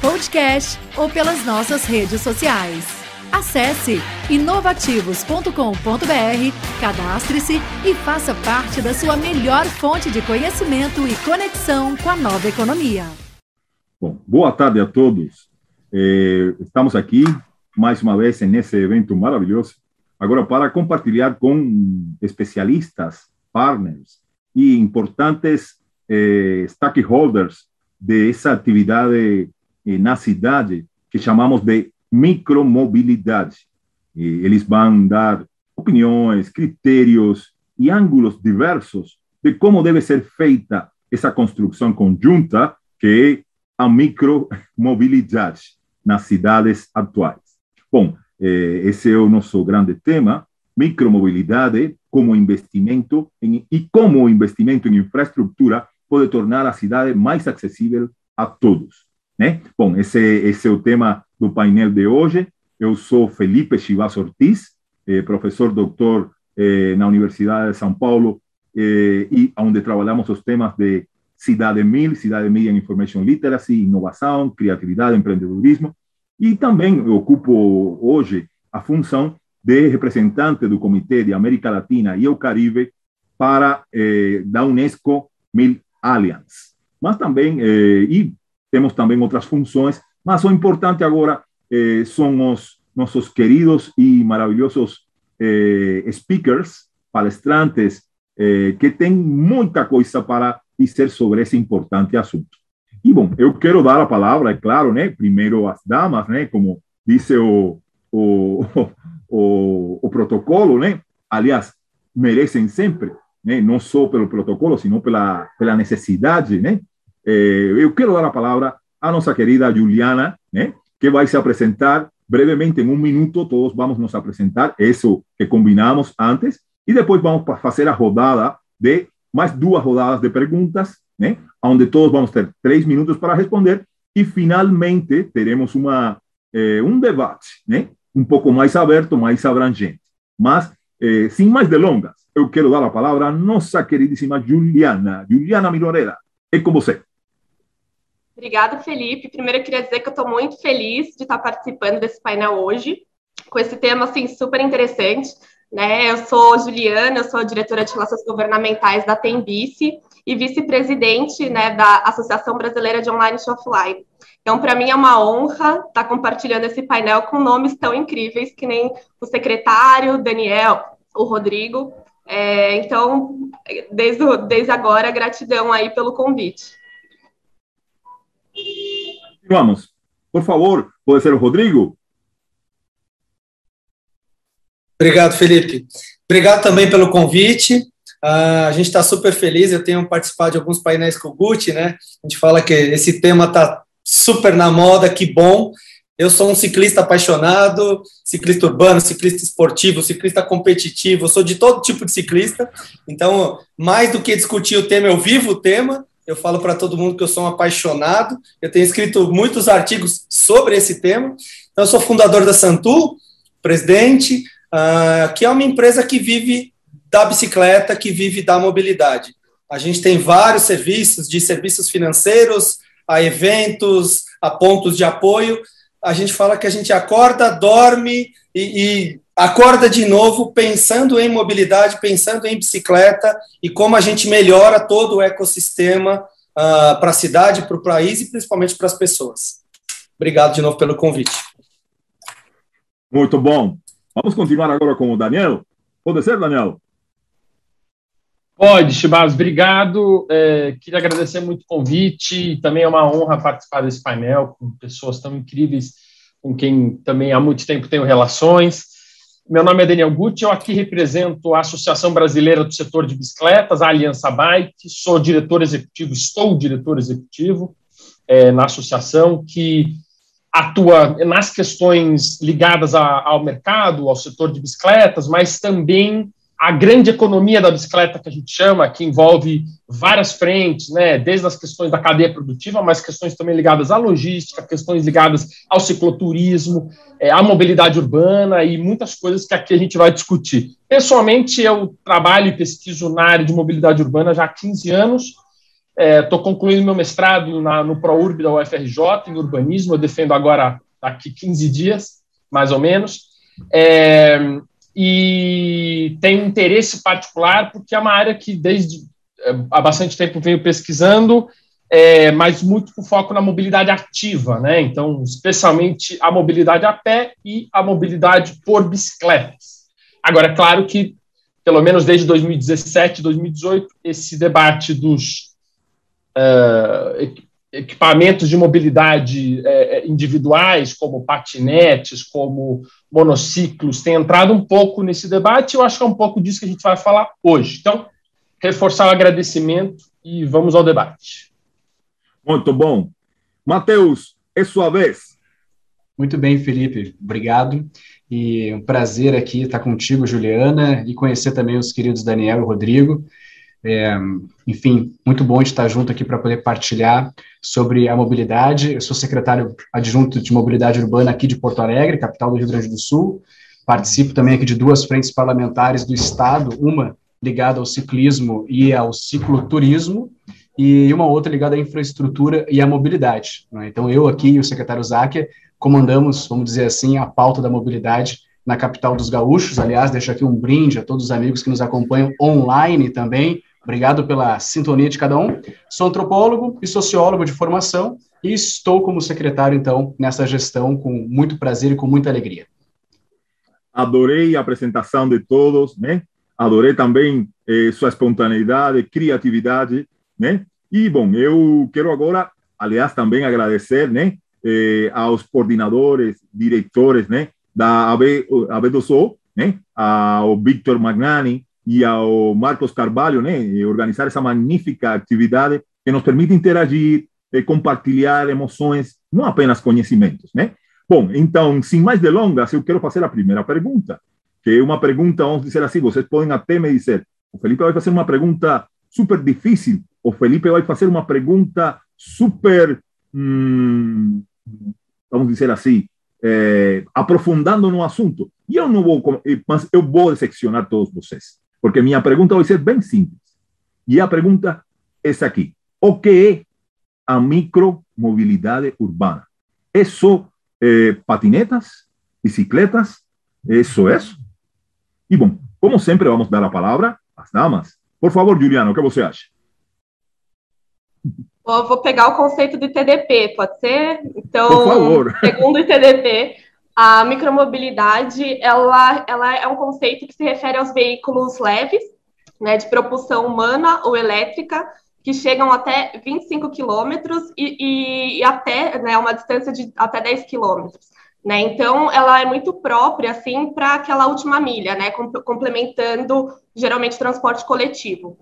podcast ou pelas nossas redes sociais. Acesse inovativos.com.br, cadastre-se e faça parte da sua melhor fonte de conhecimento e conexão com a nova economia. Bom, boa tarde a todos. Eh, estamos aqui mais uma vez nesse evento maravilhoso, agora para compartilhar com especialistas, partners, e importantes eh, stakeholders dessa atividade na cidade que chamamos de micromobilidade. E eles vão dar opiniões, critérios e ângulos diversos de como deve ser feita essa construção conjunta que é a micromobilidade nas cidades atuais. Bom, eh, esse é o nosso grande tema, micromobilidade como investimento em, e como investimento em infraestrutura pode tornar a cidade mais acessível a todos. Né? Bom, esse, esse é o tema do painel de hoje. Eu sou Felipe Chivas Ortiz, eh, professor doutor eh, na Universidade de São Paulo, eh, e onde trabalhamos os temas de Cidade Mil, Cidade Media Information Literacy, inovação, criatividade, empreendedorismo, e também ocupo hoje a função de representante do Comitê de América Latina e o Caribe para eh, da Unesco Mil Alliance. Mas também, eh, e temos também outras funções, mas o importante agora eh, são os queridos e maravilhosos eh, speakers, palestrantes, eh, que têm muita coisa para dizer sobre esse importante assunto. E, bom, eu quero dar a palavra, é claro, né, primeiro às damas, né, como disse o, o, o, o protocolo, né? Aliás, merecem sempre, né? Não só pelo protocolo, sino pela, pela necessidade, né? Eh, eu quero dar a palavra à nossa querida Juliana, né? Que vai se apresentar brevemente, em um minuto, todos vamos nos apresentar, isso que combinamos antes, e depois vamos fazer a rodada de mais duas rodadas de perguntas, né? Onde todos vamos ter três minutos para responder, e finalmente teremos uma, eh, debate, né? um pouco mais aberto, mais abrangente. Mas, eh, sem delongas, eu quero dar a palavra à nossa queridíssima Juliana. Juliana Miroreda, é com você. Obrigada, Felipe. Primeiro, eu queria dizer que eu estou muito feliz de estar participando desse painel hoje, com esse tema assim, super interessante. Né? Eu sou Juliana, eu sou diretora de Relações Governamentais da Tembice e vice-presidente né, da Associação Brasileira de Online e Offline. Então, para mim é uma honra estar compartilhando esse painel com nomes tão incríveis que nem o secretário, Daniel, o Rodrigo. É, então, desde, desde agora, gratidão aí pelo convite. Vamos. Por favor, pode ser o Rodrigo? Obrigado, Felipe. Obrigado também pelo convite. Uh, a gente está super feliz. Eu tenho participado de alguns painéis com o Gucci, né? A gente fala que esse tema está super na moda, que bom. Eu sou um ciclista apaixonado, ciclista urbano, ciclista esportivo, ciclista competitivo, sou de todo tipo de ciclista. Então, mais do que discutir o tema, eu vivo o tema. Eu falo para todo mundo que eu sou um apaixonado. Eu tenho escrito muitos artigos sobre esse tema. Então, eu sou fundador da Santu, presidente, uh, que é uma empresa que vive da bicicleta, que vive da mobilidade. A gente tem vários serviços, de serviços financeiros, a eventos, a pontos de apoio. A gente fala que a gente acorda, dorme e, e acorda de novo pensando em mobilidade, pensando em bicicleta e como a gente melhora todo o ecossistema uh, para a cidade, para o país e principalmente para as pessoas. Obrigado de novo pelo convite. Muito bom. Vamos continuar agora com o Daniel. Pode ser, Daniel? Pode, Chibas, obrigado. É, queria agradecer muito o convite. Também é uma honra participar desse painel com pessoas tão incríveis, com quem também há muito tempo tenho relações. Meu nome é Daniel Gucci, eu aqui represento a Associação Brasileira do Setor de Bicicletas, a Aliança Bike. Sou diretor executivo, estou diretor executivo. é, na associação, que atua nas questões ligadas a, ao mercado, ao setor de bicicletas, mas também a grande economia da bicicleta que a gente chama, que envolve várias frentes, né, desde as questões da cadeia produtiva, mas questões também ligadas à logística, questões ligadas ao cicloturismo, é, à mobilidade urbana e muitas coisas que aqui a gente vai discutir. Pessoalmente, eu trabalho e pesquiso na área de mobilidade urbana já há 15 anos, estou é, concluindo meu mestrado na, no ProURB da UFRJ, em urbanismo, eu defendo agora daqui 15 dias, mais ou menos, é, e tenho interesse particular porque é uma área que desde é, há bastante tempo venho pesquisando, é, mas muito com foco na mobilidade ativa, né? Então, especialmente a mobilidade a pé e a mobilidade por bicicletas. Agora, é claro que, pelo menos desde 2017, 2018, esse debate dos uh, equipamentos de mobilidade individuais, como patinetes, como monociclos, tem entrado um pouco nesse debate. Eu acho que é um pouco disso que a gente vai falar hoje. Então, reforçar o agradecimento e vamos ao debate. Muito bom. Matheus, é sua vez. Muito bem, Felipe. Obrigado. E um prazer aqui estar contigo, Juliana, e conhecer também os queridos Daniel e Rodrigo. É, enfim, muito bom estar junto aqui para poder partilhar sobre a mobilidade. Eu sou secretário adjunto de mobilidade urbana aqui de Porto Alegre, capital do Rio Grande do Sul. Participo também aqui de duas frentes parlamentares do Estado, uma ligada ao ciclismo e ao cicloturismo, e uma outra ligada à infraestrutura e à mobilidade. Né? Então, eu aqui e o secretário Záquia comandamos, vamos dizer assim, a pauta da mobilidade na capital dos gaúchos. Aliás, deixo aqui um brinde a todos os amigos que nos acompanham online também, Obrigado pela sintonia de cada um. Sou antropólogo e sociólogo de formação e estou como secretário, então, nessa gestão com muito prazer e com muita alegria. Adorei a apresentação de todos, né? Adorei também eh, sua espontaneidade, criatividade, né? E, bom, eu quero agora, aliás, também agradecer, né? Eh, aos coordenadores, diretores, né? Da AB, AB2O, né? Ao Victor Magnani, e ao Marcos Carvalho, né, organizar essa magnífica atividade que nos permite interagir, eh, compartilhar emoções, não apenas conhecimentos, né? Bom, então, sem mais delongas, eu quero fazer a primeira pergunta, que é uma pergunta, vamos dizer assim, vocês podem até me dizer, o Felipe vai fazer uma pergunta super difícil, o Felipe vai fazer uma pergunta super, hum, vamos dizer assim, é, aprofundando no assunto. E eu não vou, mas eu vou decepcionar todos vocês. Porque minha pergunta vai ser bem simples. E a pergunta é essa aqui: o que é a micromobilidade urbana? É só eh, patinetas, bicicletas? É só isso? E bom, como sempre, vamos dar a palavra às damas. Por favor, Juliana, o que você acha? vou pegar o conceito de TDP, pode ser? Então, Por favor. segundo o TDP, a micromobilidade, ela, ela é um conceito que se refere aos veículos leves, né, de propulsão humana ou elétrica, que chegam até 25 quilômetros e, e, até né, uma distância de até 10 quilômetros. Né? Então, ela é muito própria assim para aquela última milha, né, complementando geralmente transporte coletivo.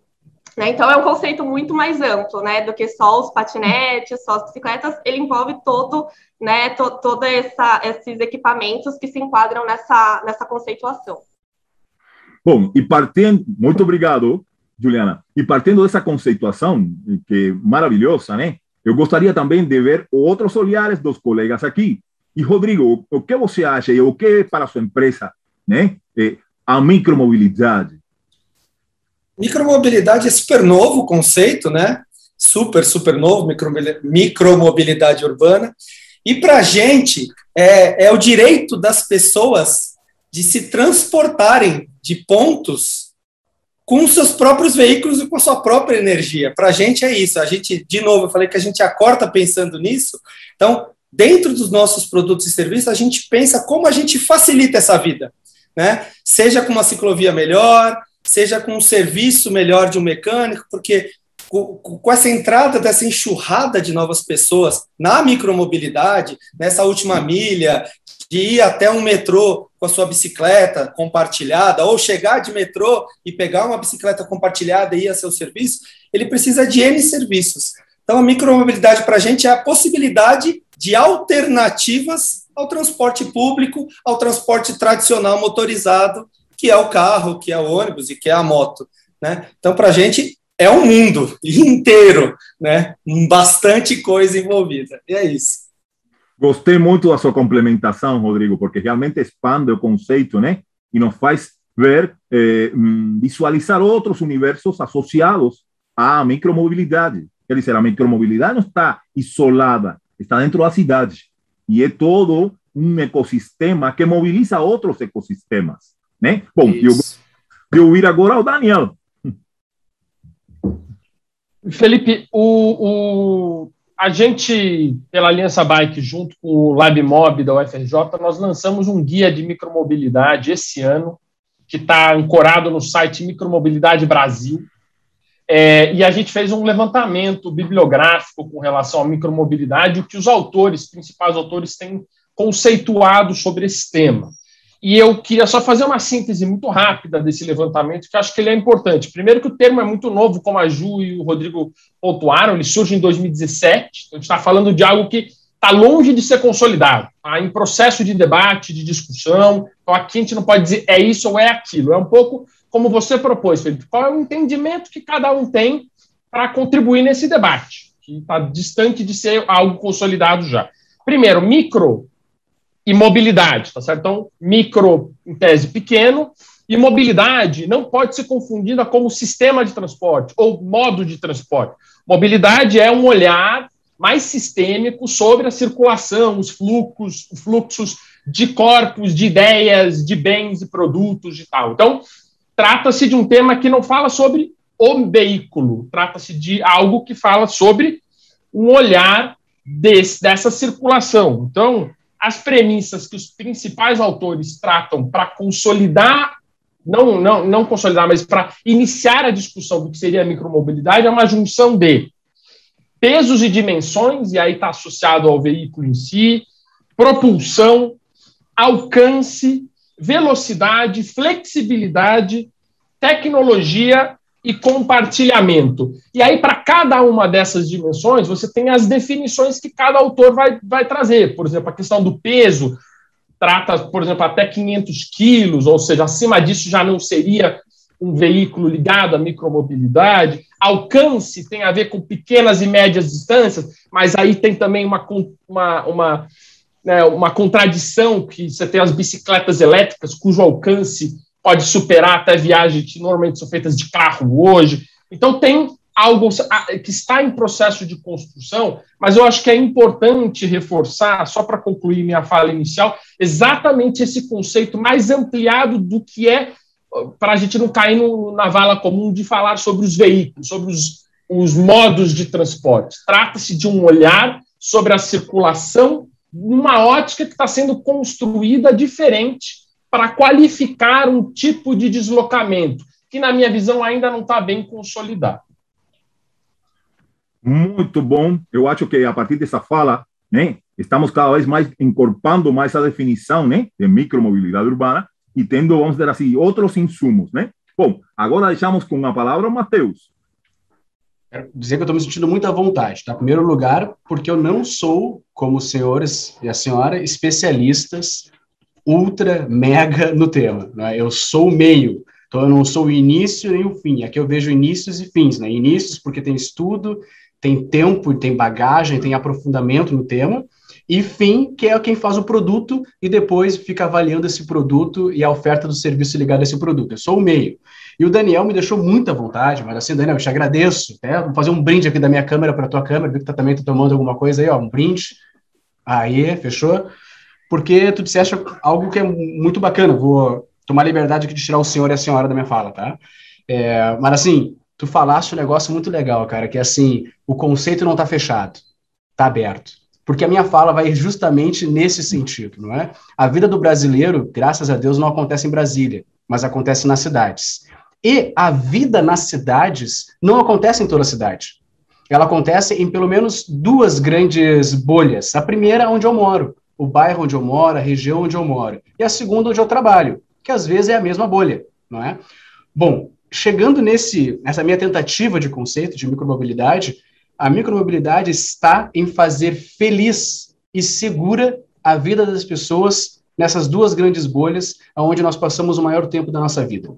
Né? Então, é um conceito muito mais amplo, né, do que só os patinetes, só as bicicletas. Ele envolve todo, né, to, todos esses equipamentos que se enquadram nessa, nessa conceituação. Bom, e partindo, muito obrigado, Juliana. E partindo dessa conceituação, que é maravilhosa, né? Eu gostaria também de ver outros olhares dos colegas aqui. E, Rodrigo, o que você acha e o que é para a sua empresa, né? A micromobilidade, Micromobilidade é super novo o conceito, né? Super, super novo, micromobilidade urbana. E para a gente, é, é o direito das pessoas de se transportarem de pontos com seus próprios veículos e com a sua própria energia. Para a gente é isso. A gente, de novo, eu falei que a gente acorda pensando nisso. Então, dentro dos nossos produtos e serviços, a gente pensa como a gente facilita essa vida, né? Seja com uma ciclovia melhor, seja com um serviço melhor de um mecânico, porque com essa entrada dessa enxurrada de novas pessoas na micromobilidade, nessa última milha, de ir até um metrô com a sua bicicleta compartilhada, ou chegar de metrô e pegar uma bicicleta compartilhada e ir a seu serviço, ele precisa de N serviços. Então, a micromobilidade para a gente é a possibilidade de alternativas ao transporte público, ao transporte tradicional motorizado, que é o carro, que é o ônibus e que é a moto. Né? Então, para a gente, é um mundo inteiro, né? bastante coisa envolvida. E é isso. Gostei muito da sua complementação, Rodrigo, porque realmente expande o conceito, né? E nos faz ver, eh, mm, visualizar outros universos associados à micromobilidade. Quer dizer, a micromobilidade não está isolada, está dentro da cidade. E é todo um ecossistema que mobiliza outros ecossistemas. Né? Bom, eu, eu ouvir agora o Daniel. Felipe, o, o, a gente, pela Aliança Bike, junto com o LabMob da UFRJ, nós lançamos um guia de micromobilidade esse ano, que está ancorado no site Micromobilidade Brasil. É, e a gente fez um levantamento bibliográfico com relação à micromobilidade, o que os autores, principais autores, têm conceituado sobre esse tema. E eu queria só fazer uma síntese muito rápida desse levantamento, que acho que ele é importante. Primeiro, que o termo é muito novo, como a Ju e o Rodrigo pontuaram, ele surge em 2017. Então a gente está falando de algo que está longe de ser consolidado, está em processo de debate, de discussão. Então aqui a gente não pode dizer é isso ou é aquilo. É um pouco como você propôs, Felipe. Qual é o entendimento que cada um tem para contribuir nesse debate, que está distante de ser algo consolidado já. Primeiro, micro e mobilidade, tá certo? Então, micro, em tese, pequeno, e mobilidade não pode ser confundida como sistema de transporte ou modo de transporte. Mobilidade é um olhar mais sistêmico sobre a circulação, os fluxos, fluxos de corpos, de ideias, de bens e produtos e tal. Então, trata-se de um tema que não fala sobre o veículo, trata-se de algo que fala sobre um olhar desse, dessa circulação. Então, as premissas que os principais autores tratam para consolidar, não, não, não consolidar, mas para iniciar a discussão do que seria a micromobilidade, é uma junção de pesos e dimensões, e aí está associado ao veículo em si, propulsão, alcance, velocidade, flexibilidade, tecnologia e compartilhamento. E aí, para cada uma dessas dimensões, você tem as definições que cada autor vai, vai trazer. Por exemplo, a questão do peso trata, por exemplo, até 500 quilos, ou seja, acima disso já não seria um veículo ligado à micromobilidade. Alcance tem a ver com pequenas e médias distâncias, mas aí tem também uma, uma, uma, né, uma contradição que você tem as bicicletas elétricas, cujo alcance pode superar até viagens que normalmente são feitas de carro hoje. Então, tem algo que está em processo de construção, mas eu acho que é importante reforçar, só para concluir minha fala inicial, exatamente esse conceito mais ampliado do que é, para a gente não cair no, na vala comum de falar sobre os veículos, sobre os, os modos de transporte. Trata-se de um olhar sobre a circulação numa ótica que está sendo construída diferente para qualificar um tipo de deslocamento que, na minha visão, ainda não está bem consolidado. Muito bom. Eu acho que a partir dessa fala, né, estamos cada vez mais encorpando mais a definição, né, de micromobilidade urbana e tendo, vamos dizer assim, outros insumos, né? Bom, agora deixamos com a palavra o Matheus. Quero dizer que eu estou me sentindo muito à vontade, tá? Em primeiro lugar, porque eu não sou, como os senhores e a senhora, especialistas ultra, mega no tema. Né? Eu sou o meio, então eu não sou o início nem o fim. Aqui eu vejo inícios e fins. Né? Inícios porque tem estudo, tem tempo, tem bagagem, tem aprofundamento no tema. E fim, que é quem faz o produto e depois fica avaliando esse produto e a oferta do serviço ligado a esse produto. Eu sou o meio. E o Daniel me deixou muita vontade, mas assim, Daniel, eu te agradeço. Né? Vou fazer um brinde aqui da minha câmera para a tua câmera, vi que tá, também tá tomando alguma coisa aí, ó, um brinde. Aí, fechou? Porque tu disseste algo que é muito bacana. Vou tomar liberdade aqui de tirar o senhor e a senhora da minha fala, tá? É, mas assim, tu falaste um negócio muito legal, cara, que é assim, o conceito não está fechado, está aberto. Porque a minha fala vai justamente nesse sentido, não é? A vida do brasileiro, graças a Deus, não acontece em Brasília, mas acontece nas cidades. E a vida nas cidades não acontece em toda a cidade. Ela acontece em pelo menos duas grandes bolhas. A primeira, onde eu moro, o bairro onde eu moro, a região onde eu moro, e a segunda onde eu trabalho, que às vezes é a mesma bolha, não é? Bom, chegando nesse, nessa minha tentativa de conceito de micromobilidade, A micromobilidade está em fazer feliz e segura a vida das pessoas nessas duas grandes bolhas, onde nós passamos o maior tempo da nossa vida.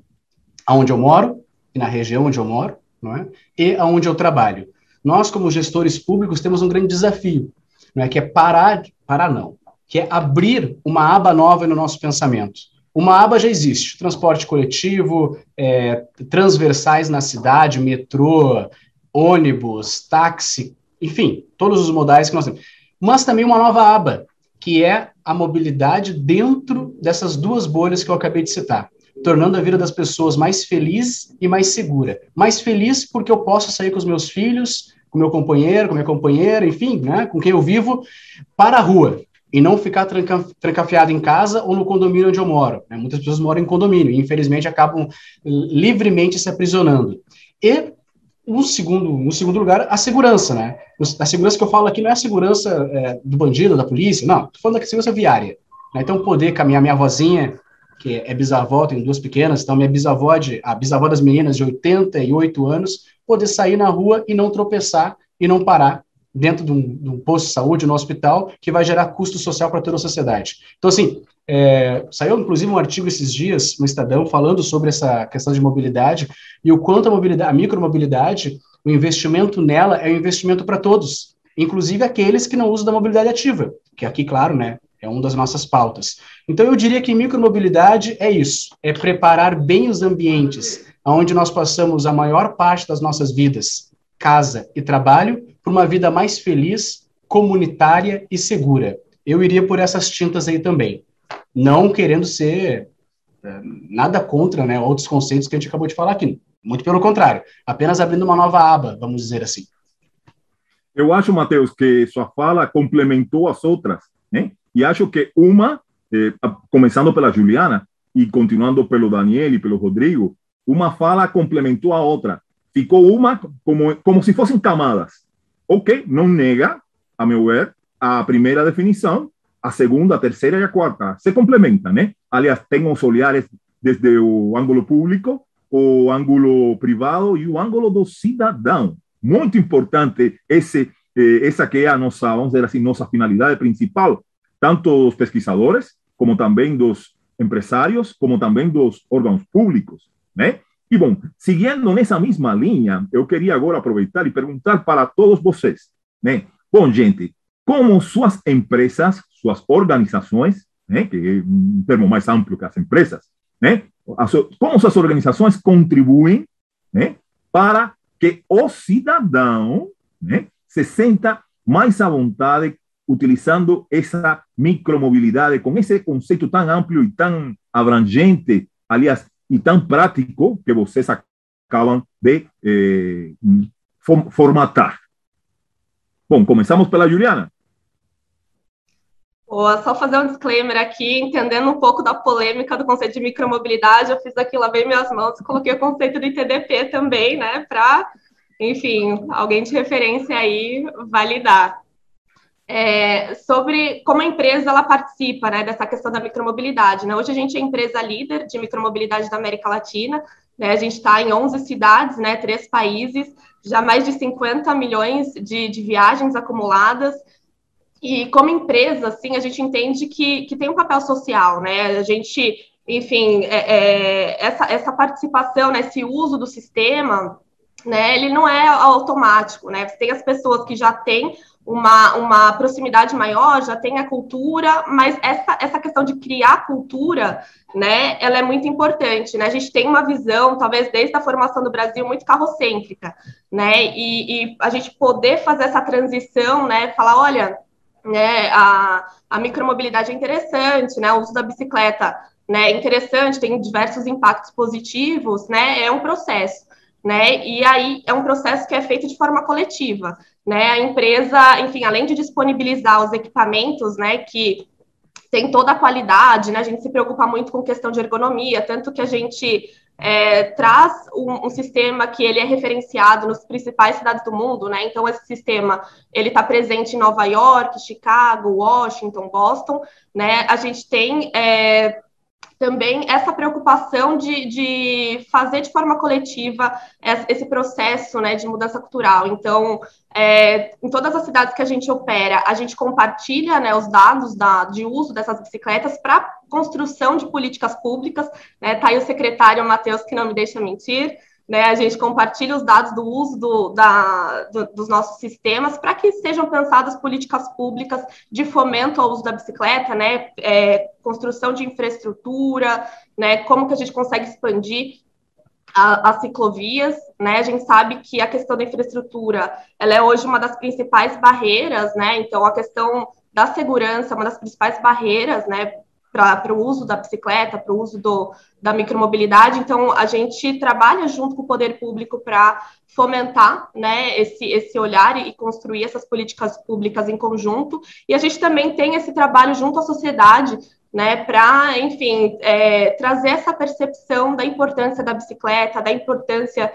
Aonde eu moro, e na região onde eu moro, não é? e aonde eu trabalho. Nós, como gestores públicos, temos um grande desafio, não é? que é parar, parar não, que é abrir uma aba nova no nosso pensamento. Uma aba já existe, transporte coletivo, é, transversais na cidade, metrô, ônibus, táxi, enfim, todos os modais que nós temos. Mas também uma nova aba, que é a mobilidade dentro dessas duas bolhas que eu acabei de citar, tornando a vida das pessoas mais feliz e mais segura. Mais feliz porque eu posso sair com os meus filhos, com meu companheiro, com minha companheira, enfim, né, com quem eu vivo, para a rua e não ficar tranca, trancafiado em casa ou no condomínio onde eu moro. Né? Muitas pessoas moram em condomínio e, infelizmente, acabam livremente se aprisionando. E no segundo, no segundo lugar, a segurança, né? A segurança que eu falo aqui não é a segurança é, do bandido, da polícia, não. Estou falando da segurança viária. Né? Então, poder caminhar minha vozinha, que é bisavó, tem duas pequenas, então minha bisavó, de, a bisavó das meninas de 88 anos, poder sair na rua e não tropeçar e não parar dentro de um, de um, posto de saúde, no hospital, que vai gerar custo social para toda a sociedade. Então, assim, é, saiu inclusive um artigo esses dias no Estadão falando sobre essa questão de mobilidade e o quanto a mobilidade, a micromobilidade, o investimento nela é um investimento para todos, inclusive aqueles que não usam da mobilidade ativa, que aqui, claro, né, é uma das nossas pautas. Então, eu diria que micromobilidade é isso, é preparar bem os ambientes onde nós passamos a maior parte das nossas vidas, casa e trabalho, para uma vida mais feliz, comunitária e segura. Eu iria por essas tintas aí também. Não querendo ser é, nada contra né, outros conceitos que a gente acabou de falar aqui. Muito pelo contrário, apenas abrindo uma nova aba, vamos dizer assim. Eu acho, Matheus, que sua fala complementou as outras, né? E acho que uma, eh, começando pela Juliana e continuando pelo Daniel e pelo Rodrigo, uma fala complementou a outra. Ficou uma como, como se fossem camadas. Ok, não nega, a meu ver, a primeira definição, a segunda, a terceira e a quarta se complementam, né? Aliás, tem os olhares desde o ângulo público, o ângulo privado e o ângulo do cidadão. Muito importante esse, eh, essa que é a nossa, vamos dizer assim, nossa finalidade principal, tanto dos pesquisadores, como também dos empresários, como também dos órgãos públicos, né? E bom, seguindo nessa mesma linha, eu queria agora aproveitar e perguntar para todos vocês, né? Bom, gente, como suas empresas, suas organizações, né, que é um termo mais amplo que as empresas, né? Como suas organizações contribuem, né, para que o cidadão, né, se sinta mais à vontade utilizando essa micromobilidade com esse conceito tão amplo e tão abrangente, aliás, tão prático que vocês acabam de eh, formatar. Bom, começamos pela Juliana. Boa, só fazer um disclaimer aqui, entendendo um pouco da polêmica do conceito de micromobilidade, eu fiz aqui, lavei minhas mãos e coloquei o conceito do ITDP também, né, para, enfim, alguém de referência aí validar é, sobre como a empresa ela participa né, dessa questão da micromobilidade. Né? Hoje a gente é empresa líder de micromobilidade da América Latina, né? a gente está em 11 cidades, né, três países, já mais de 50 milhões de, de viagens acumuladas, e como empresa, assim, a gente entende que, que tem um papel social, né? A gente, enfim, é, é, essa, essa participação, né, esse uso do sistema, né, ele não é automático, né? Você tem as pessoas que já têm uma, uma proximidade maior, já tem a cultura, mas essa, essa questão de criar cultura, né, ela é muito importante, né, a gente tem uma visão, talvez desde a formação do Brasil, muito carrocêntrica, né, e, e a gente poder fazer essa transição, né, falar, olha, né, a, a micromobilidade é interessante, né, o uso da bicicleta, né, é interessante, tem diversos impactos positivos, né, é um processo, né, e aí é um processo que é feito de forma coletiva, né? A empresa, enfim, além de disponibilizar os equipamentos, né, que tem toda a qualidade, né? A gente se preocupa muito com questão de ergonomia, tanto que a gente é, traz um, um, sistema que ele é referenciado nos principais cidades do mundo, né? Então esse sistema ele está presente em Nova York, Chicago, Washington, Boston, né? A gente tem é, também essa preocupação de, de fazer de forma coletiva esse processo né, de mudança cultural. Então, é, em todas as cidades que a gente opera, a gente compartilha né, os dados da, de uso dessas bicicletas para construção de políticas públicas. Está né, tá aí o secretário Matheus, que não me deixa mentir. Né, a gente compartilha os dados do uso do, da, do, dos nossos sistemas para que sejam pensadas políticas públicas de fomento ao uso da bicicleta, né, é, construção de infraestrutura, né, como que a gente consegue expandir as ciclovias, né, a gente sabe que a questão da infraestrutura, ela é hoje uma das principais barreiras, né, então a questão da segurança, uma das principais barreiras, né, para o uso da bicicleta, para o uso do, da micromobilidade. Então, a gente trabalha junto com o poder público para fomentar né, esse, esse olhar e construir essas políticas públicas em conjunto. E a gente também tem esse trabalho junto à sociedade, né, para, enfim, é, trazer essa percepção da importância da bicicleta, da importância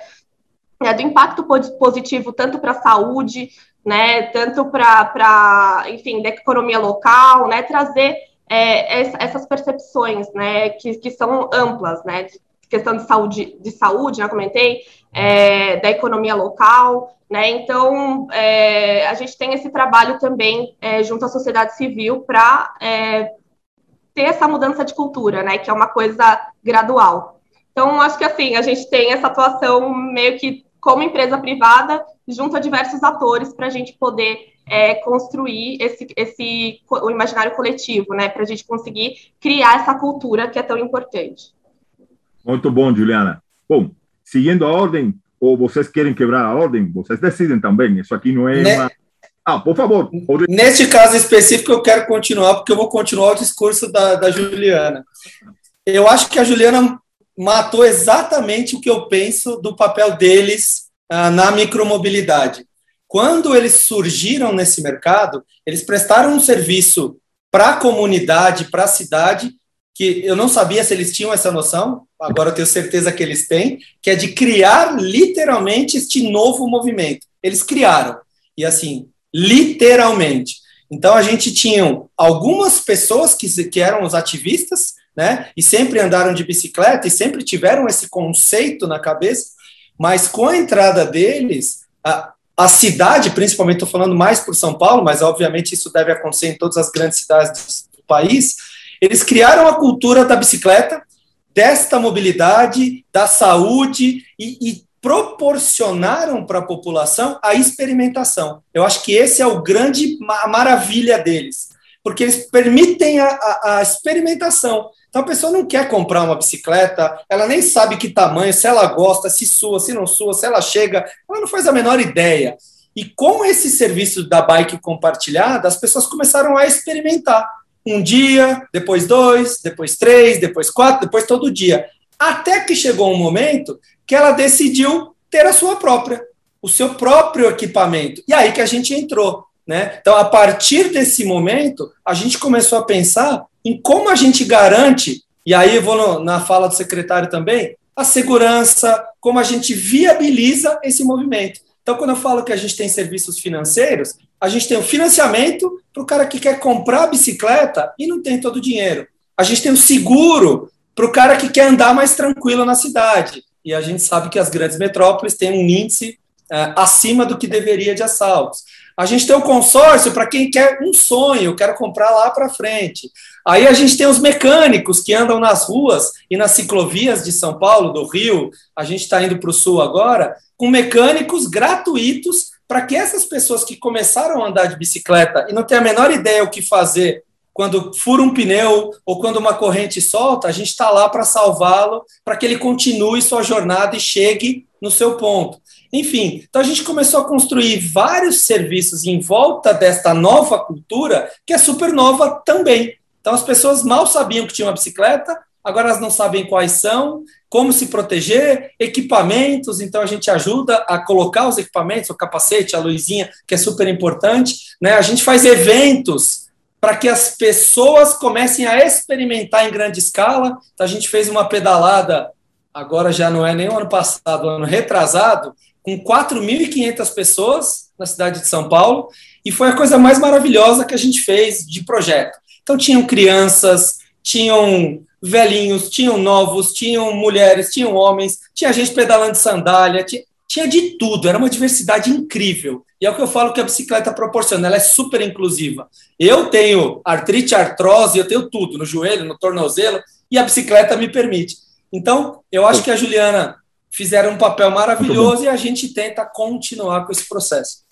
né, do impacto positivo tanto para a saúde, né, tanto para, enfim, da economia local, né, trazer é, essas percepções, né, que, que são amplas, né, questão de saúde, de saúde, já comentei, é, da economia local, né, então é, a gente tem esse trabalho também é, junto à sociedade civil para é, ter essa mudança de cultura, né, que é uma coisa gradual. Então, acho que assim, a gente tem essa atuação meio que como empresa privada, junto a diversos atores, para a gente poder é, construir esse, esse o imaginário coletivo, né, para a gente conseguir criar essa cultura que é tão importante. Muito bom, Juliana. Bom, seguindo a ordem, ou vocês querem quebrar a ordem, vocês decidem também. Isso aqui não é ne... uma... Ah, por favor. Neste caso específico, eu quero continuar, porque eu vou continuar o discurso da, da Juliana. Eu acho que a Juliana matou exatamente o que eu penso do papel deles ah, na micromobilidade. Quando eles surgiram nesse mercado, eles prestaram um serviço para a comunidade, para a cidade, que eu não sabia se eles tinham essa noção, agora eu tenho certeza que eles têm, que é de criar literalmente este novo movimento. Eles criaram. E assim, literalmente. Então a gente tinha algumas pessoas que, que eram os ativistas, né? E sempre andaram de bicicleta e sempre tiveram esse conceito na cabeça, mas com a entrada deles, a, a cidade, principalmente estou falando mais por São Paulo, mas obviamente isso deve acontecer em todas as grandes cidades do país, eles criaram a cultura da bicicleta, desta mobilidade, da saúde e, e proporcionaram para a população a experimentação. Eu acho que esse é o grande a maravilha deles, porque eles permitem a, a, a experimentação. Então a pessoa não quer comprar uma bicicleta, ela nem sabe que tamanho, se ela gosta, se sua, se não sua, se ela chega, ela não faz a menor ideia. E com esse serviço da bike compartilhada, as pessoas começaram a experimentar. Um dia, depois dois, depois três, depois quatro, depois todo dia. Até que chegou um momento que ela decidiu ter a sua própria, o seu próprio equipamento. E aí que a gente entrou. Né? Então, a partir desse momento, a gente começou a pensar em como a gente garante, e aí eu vou no, na fala do secretário também, a segurança, como a gente viabiliza esse movimento. Então, quando eu falo que a gente tem serviços financeiros, a gente tem o financiamento para o cara que quer comprar a bicicleta e não tem todo o dinheiro. A gente tem o seguro para o cara que quer andar mais tranquilo na cidade. E a gente sabe que as grandes metrópoles têm um índice uh, acima do que deveria de assaltos. A gente tem o consórcio para quem quer um sonho, quero comprar lá para frente. Aí a gente tem os mecânicos que andam nas ruas e nas ciclovias de São Paulo, do Rio, a gente está indo para o sul agora, com mecânicos gratuitos para que essas pessoas que começaram a andar de bicicleta e não têm a menor ideia o que fazer quando fura um pneu ou quando uma corrente solta, a gente está lá para salvá-lo, para que ele continue sua jornada e chegue no seu ponto. Enfim, então a gente começou a construir vários serviços em volta desta nova cultura, que é super nova também. Então as pessoas mal sabiam que tinha uma bicicleta, agora elas não sabem quais são, como se proteger, equipamentos, então a gente ajuda a colocar os equipamentos, o capacete, a luzinha, que é super importante, né? A gente faz eventos para que as pessoas comecem a experimentar em grande escala. Então, a gente fez uma pedalada, agora já não é nem o ano passado, ano retrasado, com 4.500 pessoas na cidade de São Paulo, e foi a coisa mais maravilhosa que a gente fez de projeto. Então, tinham crianças, tinham velhinhos, tinham novos, tinham mulheres, tinham homens, tinha gente pedalando de sandália, tinha, tinha de tudo, era uma diversidade incrível. E é o que eu falo que a bicicleta proporciona, ela é super inclusiva. Eu tenho artrite, artrose, eu tenho tudo, no joelho, no tornozelo, e a bicicleta me permite. Então, eu acho que a Juliana fizeram um papel maravilhoso e a gente tenta continuar com esse processo.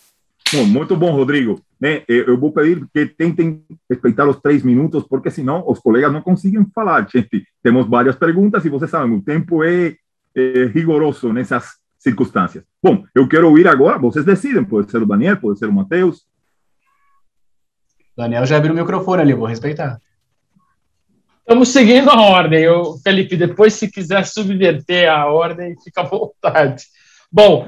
Bom, muito bom, Rodrigo. Né? Eu vou pedir que tentem respeitar os três minutos, porque senão os colegas não conseguem falar, gente. Temos várias perguntas e vocês sabem, o tempo é, é rigoroso nessas circunstâncias. Bom, eu quero ouvir agora, vocês decidem, pode ser o Daniel, pode ser o Matheus. Daniel já abriu o microfone ali, vou respeitar. Estamos seguindo a ordem. Eu, Felipe, depois, se quiser subverter a ordem, fica à vontade. Bom,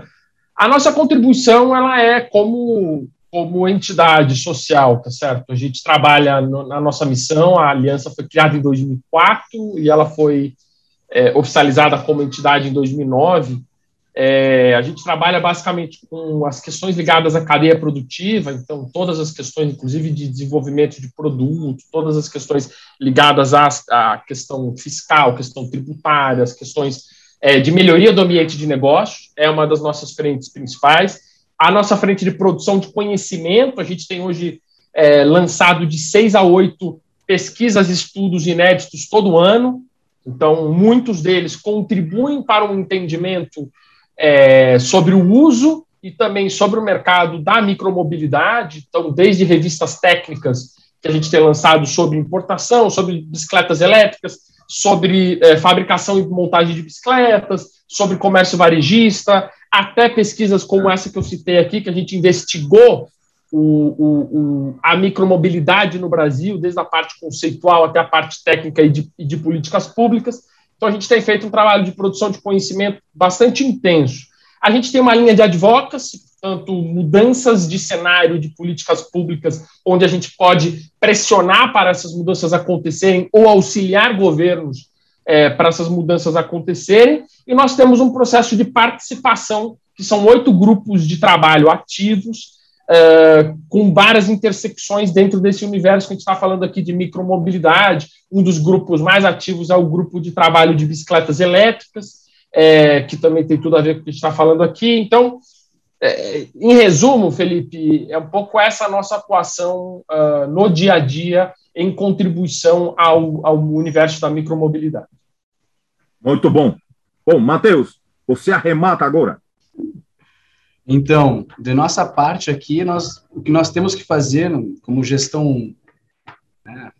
a nossa contribuição ela é como, como entidade social, tá certo? A gente trabalha no, na nossa missão, a aliança foi criada em 2004 e ela foi é, oficializada como entidade em 2009. É, a gente trabalha basicamente com as questões ligadas à cadeia produtiva, então todas as questões, inclusive de desenvolvimento de produtos, todas as questões ligadas à, à questão fiscal, questão tributária, as questões é, de melhoria do ambiente de negócio, é uma das nossas frentes principais. A nossa frente de produção de conhecimento, a gente tem hoje é, lançado de seis a oito pesquisas estudos inéditos todo ano, então muitos deles contribuem para um entendimento é, sobre o uso e também sobre o mercado da micromobilidade, então, desde revistas técnicas que a gente tem lançado sobre importação, sobre bicicletas elétricas, sobre é, fabricação e montagem de bicicletas, sobre comércio varejista, até pesquisas como essa que eu citei aqui, que a gente investigou o, o, o, a micromobilidade no Brasil, desde a parte conceitual até a parte técnica e de, e de políticas públicas. Então, a gente tem feito um trabalho de produção de conhecimento bastante intenso. A gente tem uma linha de advocacy, tanto mudanças de cenário de políticas públicas, onde a gente pode pressionar para essas mudanças acontecerem ou auxiliar governos é, para essas mudanças acontecerem. E nós temos um processo de participação, que são oito grupos de trabalho ativos, Uh, com várias intersecções dentro desse universo que a gente está falando aqui de micromobilidade. Um dos grupos mais ativos é o grupo de trabalho de bicicletas elétricas, é, que também tem tudo a ver com o que a gente está falando aqui. Então, é, em resumo, Felipe, é um pouco essa nossa atuação uh, no dia a dia em contribuição ao, ao universo da micromobilidade. Muito bom. Bom, Matheus, você arremata agora. Então, de nossa parte aqui, nós, o que nós temos que fazer como gestão né,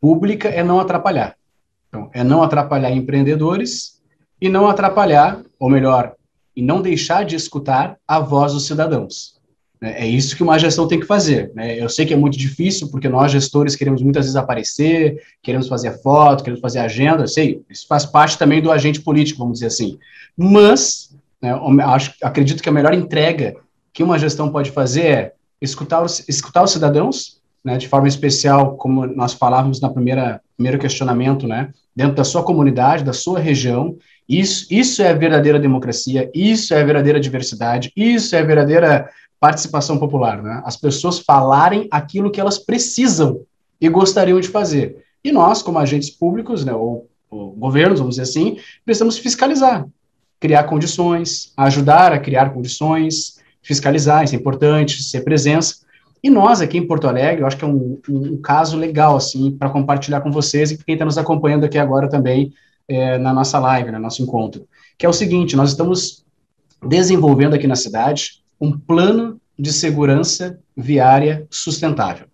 pública é não atrapalhar. Então, é não atrapalhar empreendedores e não atrapalhar, ou melhor, e não deixar de escutar a voz dos cidadãos. É, é isso que uma gestão tem que fazer. Né? Eu sei que é muito difícil, porque nós, gestores, queremos muitas vezes aparecer, queremos fazer foto, queremos fazer agenda, eu sei, isso faz parte também do agente político, vamos dizer assim. Mas né? Acho, acredito que a melhor entrega que uma gestão pode fazer é escutar os, escutar os cidadãos, né, de forma especial, como nós falávamos primeira primeiro questionamento, né, dentro da sua comunidade, da sua região. Isso, isso é verdadeira democracia, isso é verdadeira diversidade, isso é verdadeira participação popular, né? As pessoas falarem aquilo que elas precisam e gostariam de fazer. E nós, como agentes públicos, né, ou, ou governos, vamos dizer assim, precisamos fiscalizar criar condições, ajudar a criar condições, fiscalizar, isso é importante, ser presença. E nós aqui em Porto Alegre, eu acho que é um, um, um caso legal, assim, para compartilhar com vocês e quem está nos acompanhando aqui agora também é, na nossa live, no nosso encontro, que é o seguinte, nós estamos desenvolvendo aqui na cidade um plano de segurança viária sustentável,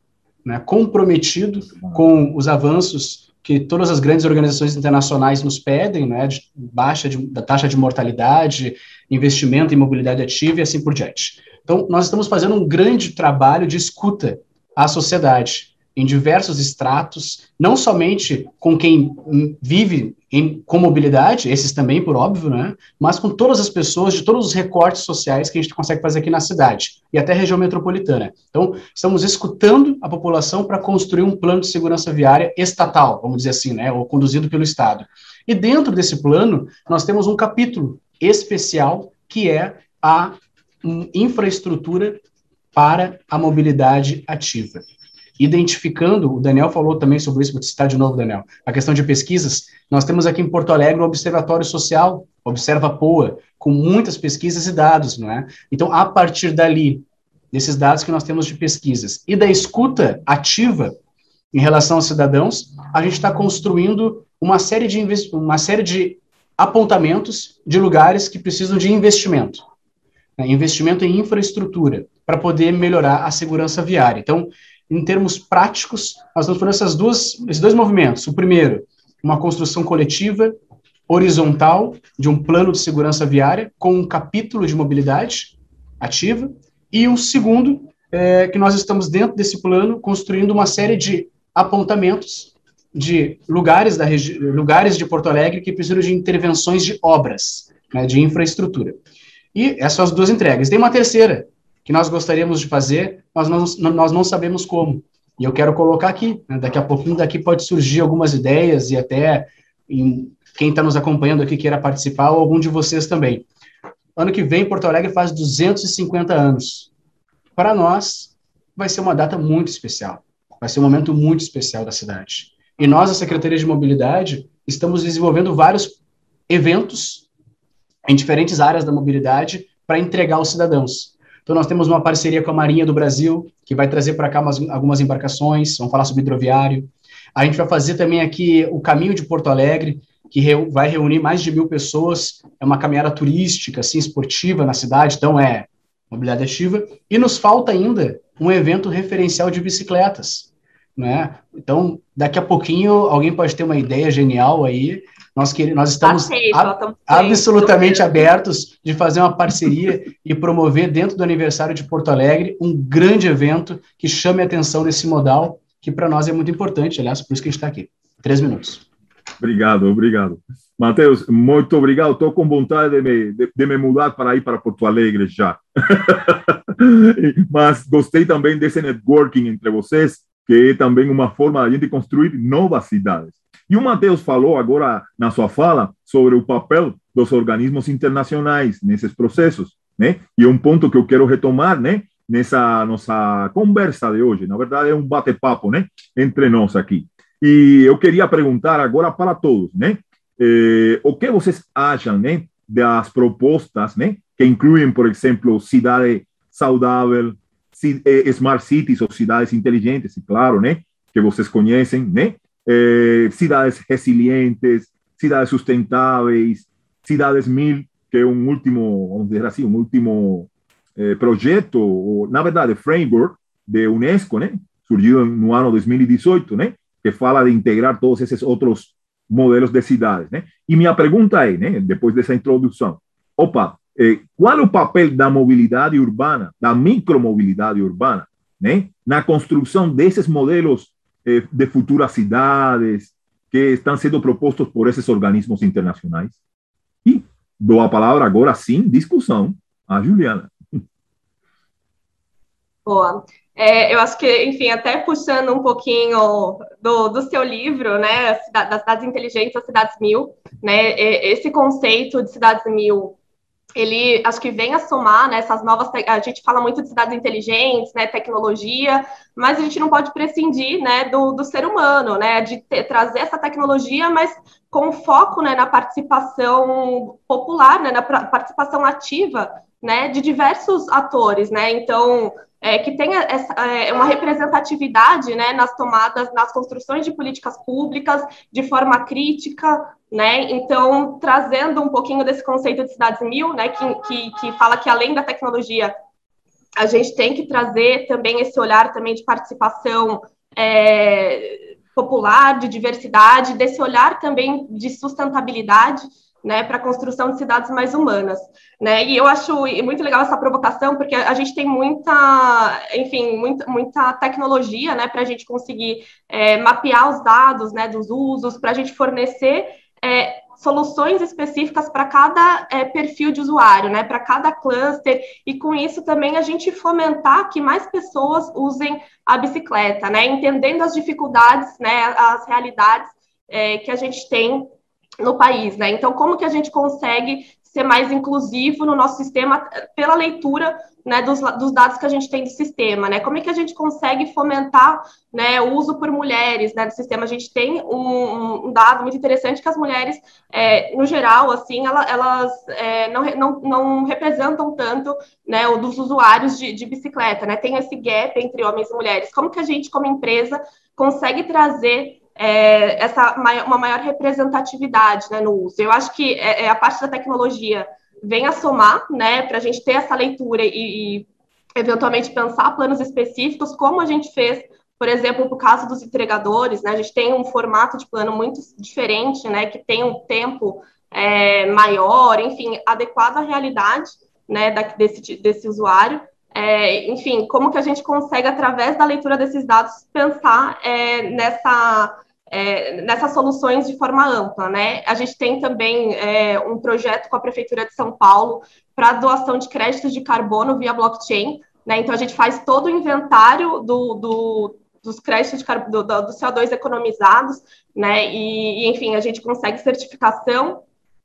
né, comprometido com os avanços que todas as grandes organizações internacionais nos pedem, né, de baixa de, da taxa de mortalidade, investimento em mobilidade ativa e assim por diante. Então, nós estamos fazendo um grande trabalho de escuta à sociedade, em diversos estratos, não somente com quem vive em, com mobilidade, esses também, por óbvio, né? Mas com todas as pessoas de todos os recortes sociais que a gente consegue fazer aqui na cidade e até região metropolitana. Então, estamos escutando a população para construir um plano de segurança viária estatal, vamos dizer assim, né? Ou conduzido pelo Estado. E dentro desse plano, nós temos um capítulo especial que é a infraestrutura para a mobilidade ativa. Identificando, o Daniel falou também sobre isso, vou citar de novo, Daniel, a questão de pesquisas, nós temos aqui em Porto Alegre o Observatório Social, Observa Poa, com muitas pesquisas e dados, não é? Então, a partir dali, desses dados que nós temos de pesquisas e da escuta ativa em relação aos cidadãos, a gente está construindo uma série de uma série de apontamentos de lugares que precisam de investimento, né? investimento em infraestrutura para poder melhorar a segurança viária. Então, em termos práticos, nós estamos fazendo essas duas, esses dois movimentos. O primeiro, uma construção coletiva horizontal de um plano de segurança viária com um capítulo de mobilidade ativa e o segundo é que nós estamos dentro desse plano construindo uma série de apontamentos de lugares da lugares de Porto Alegre que precisam de intervenções de obras, né, de infraestrutura. E essas duas entregas. Tem uma terceira que nós gostaríamos de fazer, mas nós, nós não sabemos como. E eu quero colocar aqui. Né, daqui a pouquinho daqui pode surgir algumas ideias e até em, quem está nos acompanhando aqui queira participar ou algum de vocês também. Ano que vem Porto Alegre faz 250 anos. Para nós vai ser uma data muito especial. Vai ser um momento muito especial da cidade. E nós, a Secretaria de Mobilidade, estamos desenvolvendo vários eventos em diferentes áreas da mobilidade para entregar aos cidadãos. Então, nós temos uma parceria com a Marinha do Brasil, que vai trazer para cá umas, algumas embarcações, vamos falar sobre hidroviário. A gente vai fazer também aqui o Caminho de Porto Alegre, que vai reunir mais de mil pessoas. É uma caminhada turística, assim, esportiva na cidade, então é mobilidade ativa. E nos falta ainda um evento referencial de bicicletas né? Então, daqui a pouquinho alguém pode ter uma ideia genial aí. Nós, que, nós estamos Aceito, ab absolutamente abertos de fazer uma parceria e promover dentro do aniversário de Porto Alegre um grande evento que chame a atenção nesse modal, que para nós é muito importante, aliás, por isso que a gente está aqui. Três minutos. Obrigado, obrigado. Matheus, muito obrigado. Estou com vontade de me, de, de me mudar para ir para Porto Alegre já. Mas gostei também desse networking entre vocês que é também uma forma de a gente construir novas cidades. E o Matheus falou agora na sua fala sobre o papel dos organismos internacionais nesses processos, né? E é um ponto que eu quero retomar, né? Nessa nossa conversa de hoje. Na verdade, é um bate-papo, né? Entre nós aqui. E eu queria perguntar agora para todos, né? Eh, o que vocês acham, né? Das propostas, né? Que incluem, por exemplo, cidade saudável, eh, smart cities ou cidades inteligentes, e claro, né, que vocês conhecem, né, eh, cidades resilientes, cidades sustentáveis, cidades mil, que é um último, vamos dizer assim, um último eh, projeto, ou, na verdade, framework de Unesco, né, surgido no ano 2018, né, que fala de integrar todos esses outros modelos de cidades, né? E minha pergunta é, né, depois dessa introdução, opa, eh, qual é o papel da mobilidade urbana, da micromobilidade urbana, né, na construção desses modelos de futuras cidades que estão sendo propostos por esses organismos internacionais? E dou a palavra agora sim, discussão, a Juliana. Boa. É, eu acho que, enfim, até puxando um pouquinho do, do seu livro, né, das cidades inteligentes, as cidades mil, né, esse conceito de cidades mil ele acho que vem a somar né, essas novas. A gente fala muito de cidades inteligentes, né, tecnologia, mas a gente não pode prescindir né, do, do ser humano, né, de ter, trazer essa tecnologia, mas com foco né, na participação popular, né, na participação ativa né, de diversos atores. Né, então, é, que tenha essa, é, uma representatividade né, nas tomadas, nas construções de políticas públicas de forma crítica, né? Então, trazendo um pouquinho desse conceito de cidades mil, né, que, que, que fala que além da tecnologia, a gente tem que trazer também esse olhar também de participação é, popular, de diversidade, desse olhar também de sustentabilidade, né, para a construção de cidades mais humanas, né? E eu acho muito legal essa provocação porque a gente tem muita, enfim, muita, muita tecnologia, né, para a gente conseguir é, mapear os dados, né, dos usos, para a gente fornecer é, soluções específicas para cada é, perfil de usuário, né, para cada cluster, e com isso também a gente fomentar que mais pessoas usem a bicicleta, né, entendendo as dificuldades, né, as realidades é, que a gente tem no país, né? Então, como que a gente consegue ser mais inclusivo no nosso sistema pela leitura né, dos, dos, dados que a gente tem do sistema, né? Como é que a gente consegue fomentar né, o uso por mulheres né, do sistema? A gente tem um, um dado muito interessante que as mulheres, é, no geral, assim, elas, elas é, não, não, não, representam tanto né, o dos usuários de, de bicicleta, né? Tem esse gap entre homens e mulheres. Como que a gente, como empresa, consegue trazer é, essa uma maior representatividade né, no uso? Eu acho que é, é a parte da tecnologia vem a somar, né, para a gente ter essa leitura e, e, eventualmente pensar planos específicos, como a gente fez, por exemplo, no caso dos entregadores, né, a gente tem um formato de plano muito diferente, né, que tem um tempo é, maior, enfim, adequado à realidade, né, desse, desse usuário, é, enfim, como que a gente consegue, através da leitura desses dados, pensar é, nessa é, nessas soluções de forma ampla, né? A gente tem também é, um projeto com a Prefeitura de São Paulo para doação de créditos de carbono via blockchain, né? Então a gente faz todo o inventário do, do dos créditos de do, do CO2 economizados, né? E, e, enfim, a gente consegue certificação.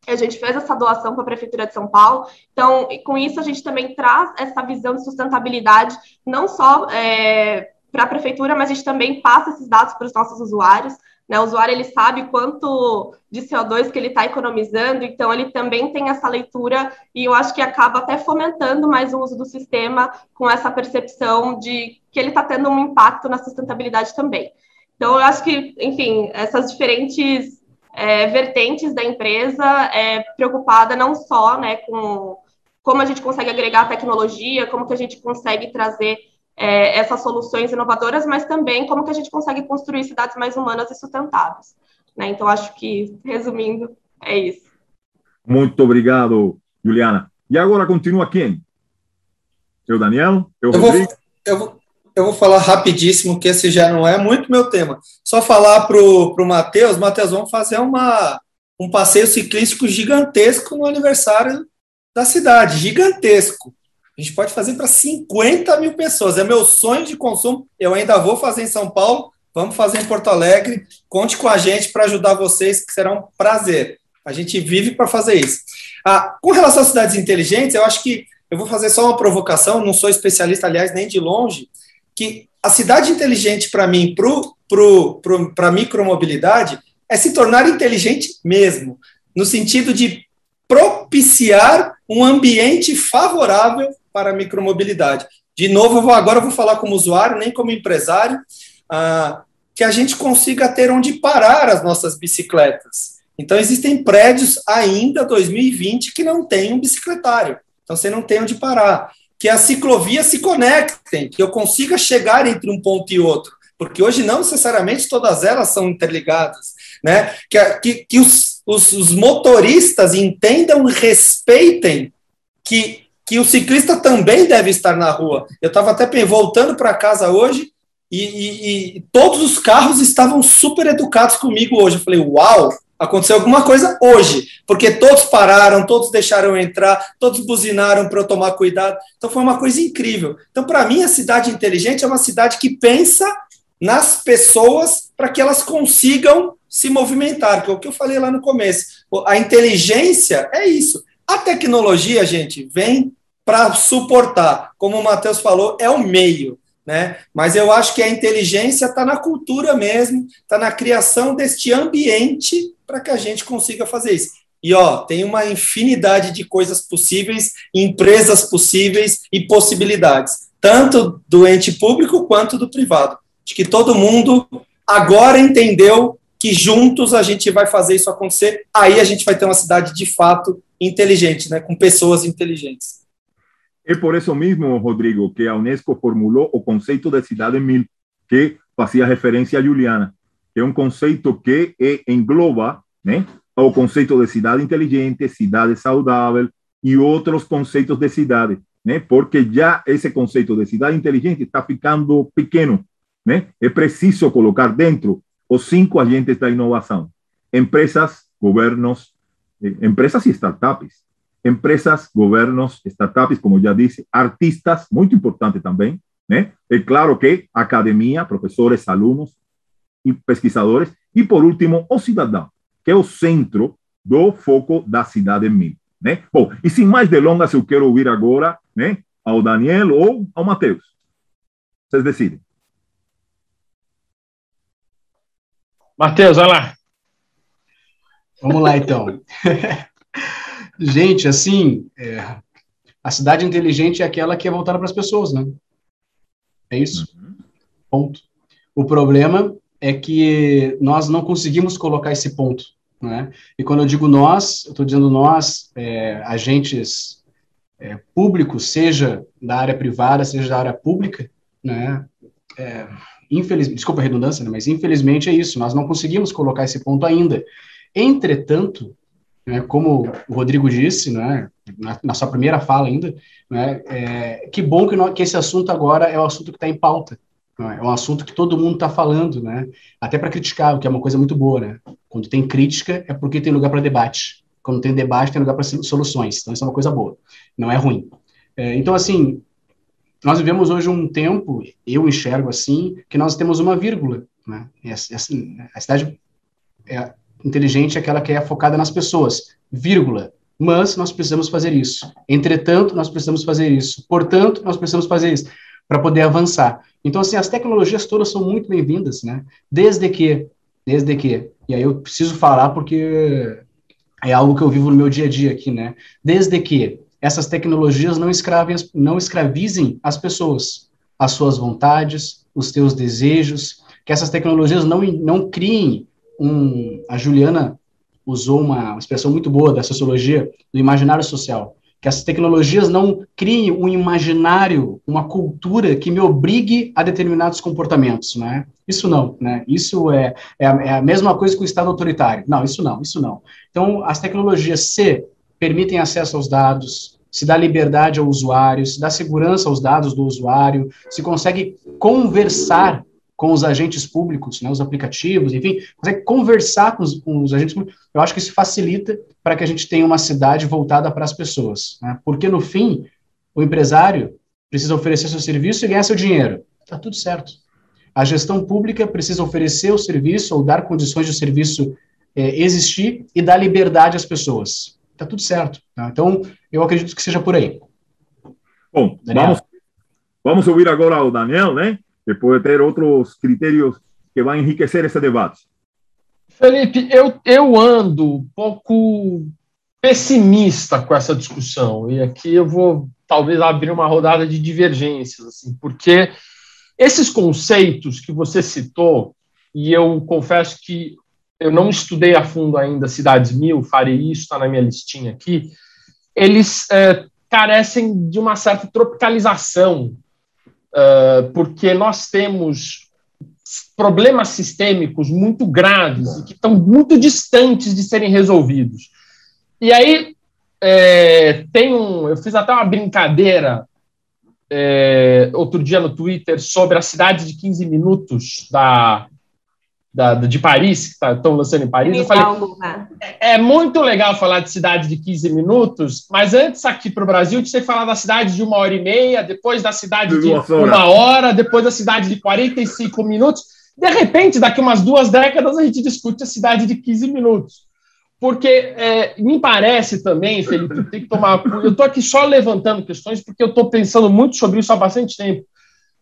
A gente fez essa doação para a Prefeitura de São Paulo. Então, com isso, a gente também traz essa visão de sustentabilidade, não só é, para a Prefeitura, mas a gente também passa esses dados para os nossos usuários. Né? O usuário ele sabe quanto de CO2 que ele está economizando, então ele também tem essa leitura e eu acho que acaba até fomentando mais o uso do sistema com essa percepção de que ele está tendo um impacto na sustentabilidade também. Então, eu acho que, enfim, essas diferentes é, vertentes da empresa é preocupada não só né, com como a gente consegue agregar tecnologia, como que a gente consegue trazer é, essas soluções inovadoras, mas também como que a gente consegue construir cidades mais humanas e sustentáveis. Né? Então, acho que, resumindo, é isso. Muito obrigado, Juliana. E agora continua quem? Eu, Daniel? Eu, eu Rodrigo? Vou, eu, vou, eu vou falar rapidíssimo, que esse já não é muito meu tema. Só falar para o Matheus, Matheus, vamos fazer uma, um passeio ciclístico gigantesco no aniversário da cidade, gigantesco. A gente pode fazer para 50 mil pessoas. É meu sonho de consumo. Eu ainda vou fazer em São Paulo. Vamos fazer em Porto Alegre. Conte com a gente para ajudar vocês, que será um prazer. A gente vive para fazer isso. Ah, com relação às cidades inteligentes, eu acho que eu vou fazer só uma provocação. Não sou especialista, aliás, nem de longe. Que a cidade inteligente, para mim, para a micromobilidade, é se tornar inteligente mesmo, no sentido de propiciar um ambiente favorável para a micromobilidade. De novo, eu vou, agora eu vou falar como usuário, nem como empresário, ah, que a gente consiga ter onde parar as nossas bicicletas. Então, existem prédios ainda 2020 que não têm um bicicletário. Então, você não tem onde parar. Que as ciclovias se conectem, que eu consiga chegar entre um ponto e outro. Porque hoje não necessariamente todas elas são interligadas. Né? Que, que, que os, os, os motoristas entendam e respeitem que que o ciclista também deve estar na rua. Eu estava até voltando para casa hoje e, e, e, todos os carros estavam super educados comigo hoje. Eu falei, uau, aconteceu alguma coisa hoje, porque todos pararam, todos deixaram entrar, todos buzinaram para eu tomar cuidado. Então foi uma coisa incrível. Então, para mim, a cidade inteligente é uma cidade que pensa nas pessoas para que elas consigam se movimentar, que é o que eu falei lá no começo. A inteligência é isso a tecnologia, gente, vem para suportar. Como o Matheus falou, é o meio. Né? Mas eu acho que a inteligência está na cultura mesmo, está na criação deste ambiente para que a gente consiga fazer isso. E ó, tem uma infinidade de coisas possíveis, empresas possíveis e possibilidades, tanto do ente público quanto do privado. Acho que todo mundo agora entendeu que juntos a gente vai fazer isso acontecer, aí a gente vai ter uma cidade de fato inteligente, né, com pessoas inteligentes. É por isso mesmo, Rodrigo, que a Unesco formulou o conceito de cidade mil, que fazia referência a Juliana, que é um conceito que engloba né, o conceito de cidade inteligente, cidade saudável e outros conceitos de cidade, né, porque já esse conceito de cidade inteligente está ficando pequeno. Né? É preciso colocar dentro os cinco agentes da inovação: empresas, governos, eh, empresas y startups. Empresas, gobiernos, startups, como ya dice, artistas, muy importante también. ¿eh? Es claro que academia, profesores, alumnos y pesquisadores. Y por último, o cidadão, que é o centro do foco da cidade mil. Né? Bom, e sem mais delongas, eu quero ouvir agora né, ao Daniel ou ao Matheus. Vocês decidem. Matheus, vai lá. Vamos lá, então. Gente, assim, é, a cidade inteligente é aquela que é voltada para as pessoas, né? É isso. Uhum. Ponto. O problema é que nós não conseguimos colocar esse ponto, né? E quando eu digo nós, eu estou dizendo nós, é, agentes é, públicos, seja da área privada, seja da área pública, né? É, infelizmente, desculpa a redundância, né? mas infelizmente é isso, nós não conseguimos colocar esse ponto ainda. Entretanto, né, como o Rodrigo disse, né, na, na sua primeira fala ainda, né, é, que bom que, que, esse assunto agora é o assunto que está em pauta. Né, é um assunto que todo mundo está falando, né, até para criticar, o que é uma coisa muito boa. Né? Quando tem crítica, é porque tem lugar para debate. Quando tem debate, tem lugar para soluções. Então, isso é uma coisa boa, não é ruim. É, então, assim, nós vivemos hoje um tempo, eu enxergo assim, que nós temos uma vírgula. Né? E, a cidade é, inteligente é aquela que é focada nas pessoas, vírgula. Mas nós precisamos fazer isso. Entretanto, nós precisamos fazer isso. Portanto, nós precisamos fazer isso para poder avançar. Então, assim, as tecnologias todas são muito bem-vindas, né? Desde que, desde que, e aí eu preciso falar porque é algo que eu vivo no meu dia a dia aqui, né? Desde que essas tecnologias não, escravem, não escravizem as pessoas, as suas vontades, os teus desejos, que essas tecnologias não, não criem um, a Juliana usou uma expressão muito boa da sociologia do imaginário social, que as tecnologias não criem um imaginário, uma cultura que me obrigue a determinados comportamentos, né? Isso não, né? Isso é, é, a, é a mesma coisa que o Estado autoritário. Não, isso não, isso não. Então, as tecnologias se permitem acesso aos dados, se dá liberdade ao usuário, se dá segurança aos dados do usuário, se consegue conversar com os agentes públicos, né, os aplicativos, enfim, consegue conversar com os, com os, agentes públicos, eu acho que isso facilita para que a gente tenha uma cidade voltada para as pessoas. Né? Porque, no fim, o empresário precisa oferecer seu serviço e ganhar seu dinheiro. Está tudo certo. A gestão pública precisa oferecer o serviço ou dar condições de o serviço é, existir e dar liberdade às pessoas. Está tudo certo. Tá? Então, eu acredito que seja por aí. Bom, vamos, vamos ouvir agora o Daniel, né? Que pode ter outros critérios que vão enriquecer esse debate. Felipe, eu, eu ando um pouco pessimista com essa discussão, e aqui eu vou talvez abrir uma rodada de divergências, assim, porque esses conceitos que você citou, e eu confesso que eu não estudei a fundo ainda Cidades Mil, farei isso, está na minha listinha aqui, eles é, carecem de uma certa tropicalização uh, porque nós temos problemas sistêmicos muito graves e que estão muito distantes de serem resolvidos. E aí é, tem um, eu fiz até uma brincadeira é, outro dia no Twitter sobre a cidade de 15 minutos da da, de Paris, que estão tá, lançando em Paris. Eu falei, é, é muito legal falar de cidade de 15 minutos, mas antes aqui para o Brasil, a gente tem que falar da cidade de uma hora e meia, depois da cidade de uma hora, depois da cidade de 45 minutos. De repente, daqui umas duas décadas, a gente discute a cidade de 15 minutos. Porque é, me parece também, Felipe, tem que tomar. Eu estou aqui só levantando questões, porque eu estou pensando muito sobre isso há bastante tempo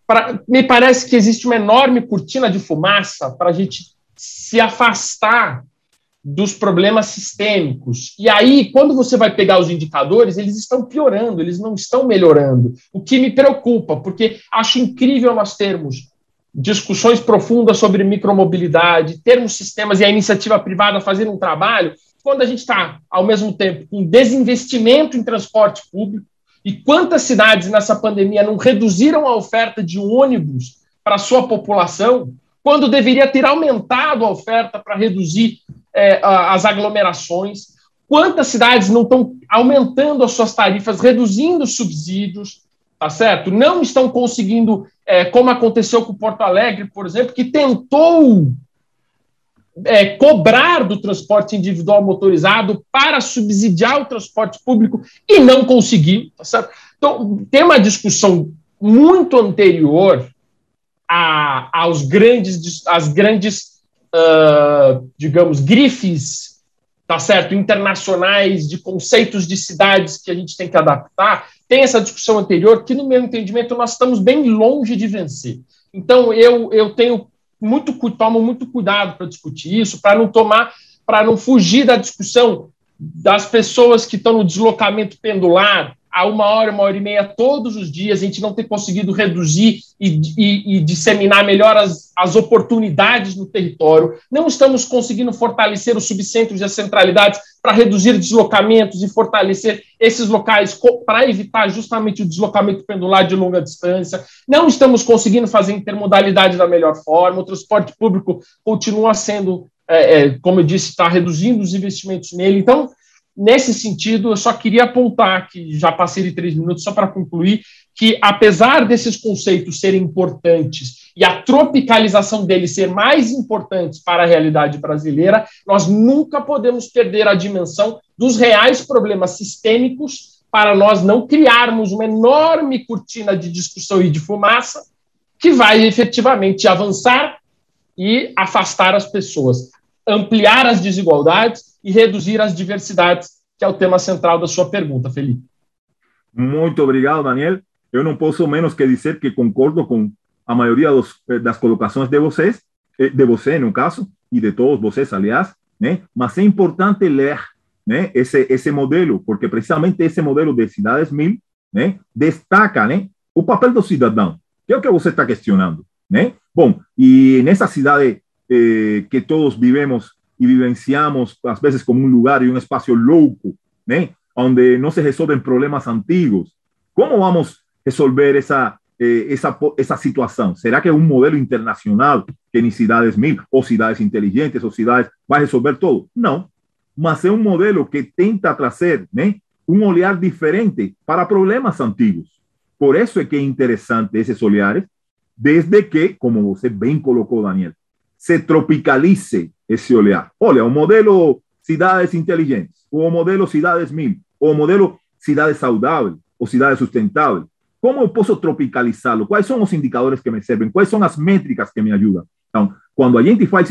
pra, me parece que existe uma enorme cortina de fumaça para a gente se afastar dos problemas sistêmicos. E aí, quando você vai pegar os indicadores, eles estão piorando, eles não estão melhorando. O que me preocupa, porque acho incrível nós termos discussões profundas sobre micromobilidade, termos sistemas e a iniciativa privada fazendo um trabalho, quando a gente está, ao mesmo tempo, com desinvestimento em transporte público, e quantas cidades nessa pandemia não reduziram a oferta de ônibus para sua população, quando deveria ter aumentado a oferta para reduzir é, as aglomerações? Quantas cidades não estão aumentando as suas tarifas, reduzindo os subsídios, tá certo? Não estão conseguindo, é, como aconteceu com Porto Alegre, por exemplo, que tentou é, cobrar do transporte individual motorizado para subsidiar o transporte público e não conseguiu. Tá? Então, tem uma discussão muito anterior a, aos grandes, às grandes, uh, digamos, grifes tá certo, internacionais, de conceitos de cidades que a gente tem que adaptar, tem essa discussão anterior que, no meu entendimento, nós estamos bem longe de vencer. Então, eu, eu tenho muito, tomo muito cuidado para discutir isso, para não tomar, para não fugir da discussão das pessoas que estão no deslocamento pendular, a uma hora, uma hora e meia todos os dias, a gente não tem conseguido reduzir e, e, e, disseminar melhor as, as oportunidades no território, não estamos conseguindo fortalecer os subcentros e as centralidades para reduzir deslocamentos e fortalecer esses locais para evitar justamente o deslocamento pendular de longa distância, não estamos conseguindo fazer intermodalidade da melhor forma, o transporte público continua sendo, é, é, como eu disse, está reduzindo os investimentos nele, então Nesse sentido, eu só queria apontar, que já passei de três minutos, só para concluir, que apesar desses conceitos serem importantes e a tropicalização deles ser mais importantes para a realidade brasileira, nós nunca podemos perder a dimensão dos reais problemas sistêmicos para nós não criarmos uma enorme cortina de discussão e de fumaça que vai efetivamente avançar e afastar as pessoas, ampliar as desigualdades e reduzir as diversidades, que é o tema central da sua pergunta, Felipe. Muito obrigado, Daniel. Eu não posso menos que dizer que concordo com a maioria dos, eh, das colocações de vocês, eh, de você, no caso, e de todos vocês, aliás, né? Mas é importante ler, né? Esse esse modelo, porque precisamente esse modelo de cidades mil, né? Destaca, né? O papel do cidadão, que é o que você está questionando, né? Bom, e nessa cidade eh, que todos vivemos y vivenciamos a veces como un lugar y un espacio loco, ¿eh? donde no se resuelven problemas antiguos. ¿Cómo vamos a resolver esa, eh, esa, esa situación? ¿Será que un modelo internacional, que ni ciudades mil, o ciudades inteligentes, o ciudades, va a resolver todo? No, mas es un modelo que tenta traer ¿eh? un olear diferente para problemas antiguos. Por eso es que es interesante ese oleares, desde que, como usted bien colocó, Daniel, se tropicalice esse olhar. Olha, o modelo cidades inteligentes, o modelo cidades mil, o modelo cidades saudáveis, ou cidades sustentáveis. Como eu posso tropicalizá-lo? Quais são os indicadores que me servem? Quais são as métricas que me ajudam? Então, quando a gente faz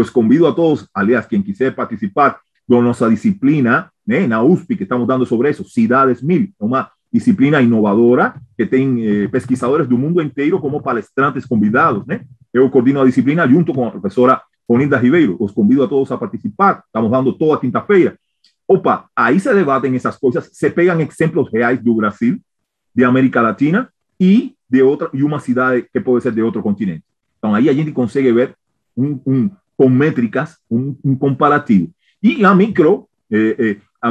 os convido a todos, aliás, quem quiser participar da nossa disciplina, né, na USP, que estamos dando sobre isso, Cidades Mil, uma disciplina inovadora que tem eh, pesquisadores do mundo inteiro como palestrantes convidados, né? Eu coordino a disciplina junto com a professora Oninda Ribeiro. Os convido a todos a participar. Estamos dando toda quinta-feira. Opa, aí se debatem essas coisas, se pegam exemplos reais do Brasil, de América Latina e de outra e uma cidade que pode ser de outro continente. Então aí a gente consegue ver um, um métricas um, um, comparativo. E a micro eh, eh, a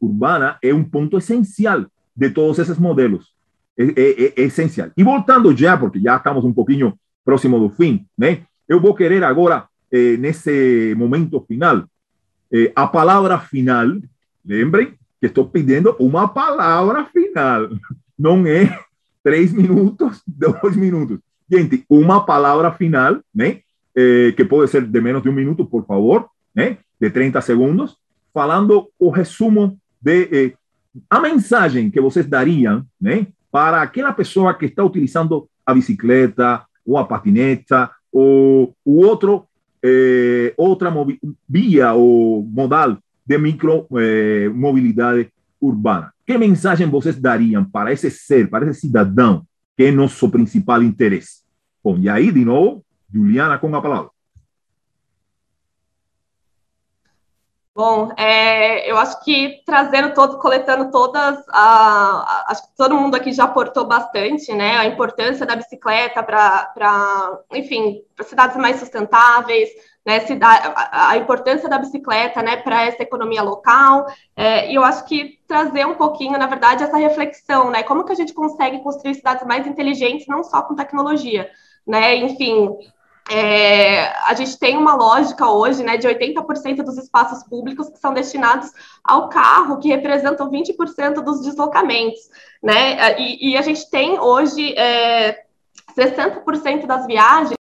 urbana é um ponto essencial de todos esses modelos. É, é, essencial. E voltando já, porque já estamos um pouquinho próximo do fim, né? Eu vou querer agora, eh, nesse momento final, eh, a palavra final, lembrem que estou pedindo uma palavra final, não é três minutos, dois minutos. Gente, uma palavra final? Eh, que pode ser de menos de um minuto, por favor? De 30 segundos, falando o resumo de eh, a mensagem que vocês dariam, né? Para aquela pessoa que está utilizando a bicicleta, ou a patineta, o outro, eh, outra via ou modal de micromobilidade eh, urbana. Que mensagem vocês dariam para esse ser, para esse cidadão, que é nosso principal interesse? Bom, e aí, de novo, Juliana com a palavra. Bom, é, eu acho que trazendo todo, coletando todas, a, acho que todo mundo aqui já aportou bastante, né? A importância da bicicleta para, enfim, para cidades mais sustentáveis, né? Cidade, a, a importância da bicicleta, né? Para essa economia local. É, e eu acho que trazer um pouquinho, na verdade, essa reflexão, né? Como que a gente consegue construir cidades mais inteligentes, não só com tecnologia, né? Enfim, é, a gente tem uma lógica hoje né, de 80% dos espaços públicos que são destinados ao carro, que representam 20% dos deslocamentos. Né? E, e, a gente tem hoje é, 60% das viagens